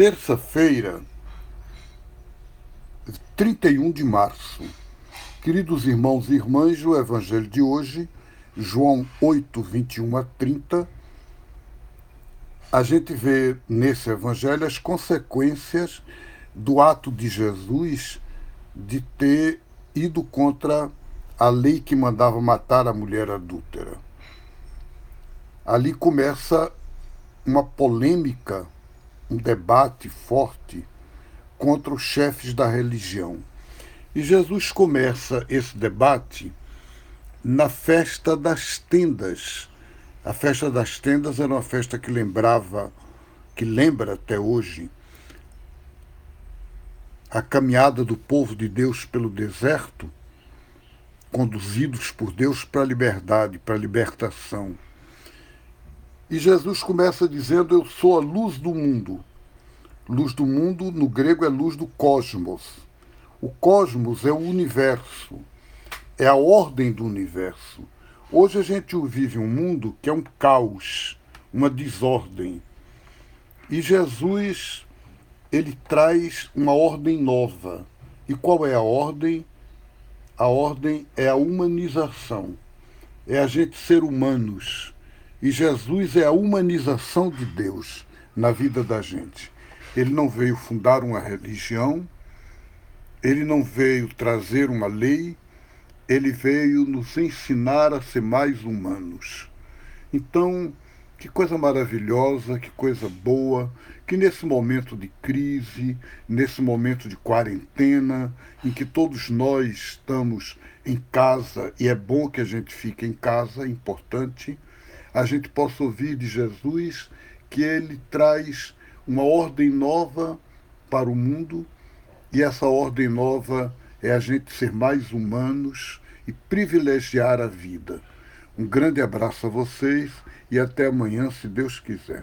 terça-feira, 31 de março. Queridos irmãos e irmãs, o Evangelho de hoje, João 8, 21 a 30, a gente vê nesse Evangelho as consequências do ato de Jesus de ter ido contra a lei que mandava matar a mulher adúltera. Ali começa uma polêmica, um debate forte contra os chefes da religião. E Jesus começa esse debate na festa das tendas. A festa das tendas era uma festa que lembrava, que lembra até hoje, a caminhada do povo de Deus pelo deserto, conduzidos por Deus para a liberdade, para a libertação. E Jesus começa dizendo: Eu sou a luz do mundo. Luz do mundo, no grego, é luz do cosmos. O cosmos é o universo, é a ordem do universo. Hoje a gente vive um mundo que é um caos, uma desordem. E Jesus, ele traz uma ordem nova. E qual é a ordem? A ordem é a humanização. É a gente ser humanos. E Jesus é a humanização de Deus na vida da gente. Ele não veio fundar uma religião, ele não veio trazer uma lei, ele veio nos ensinar a ser mais humanos. Então, que coisa maravilhosa, que coisa boa, que nesse momento de crise, nesse momento de quarentena, em que todos nós estamos em casa, e é bom que a gente fique em casa, é importante, a gente possa ouvir de Jesus que ele traz uma ordem nova para o mundo e essa ordem nova é a gente ser mais humanos e privilegiar a vida. Um grande abraço a vocês e até amanhã, se Deus quiser.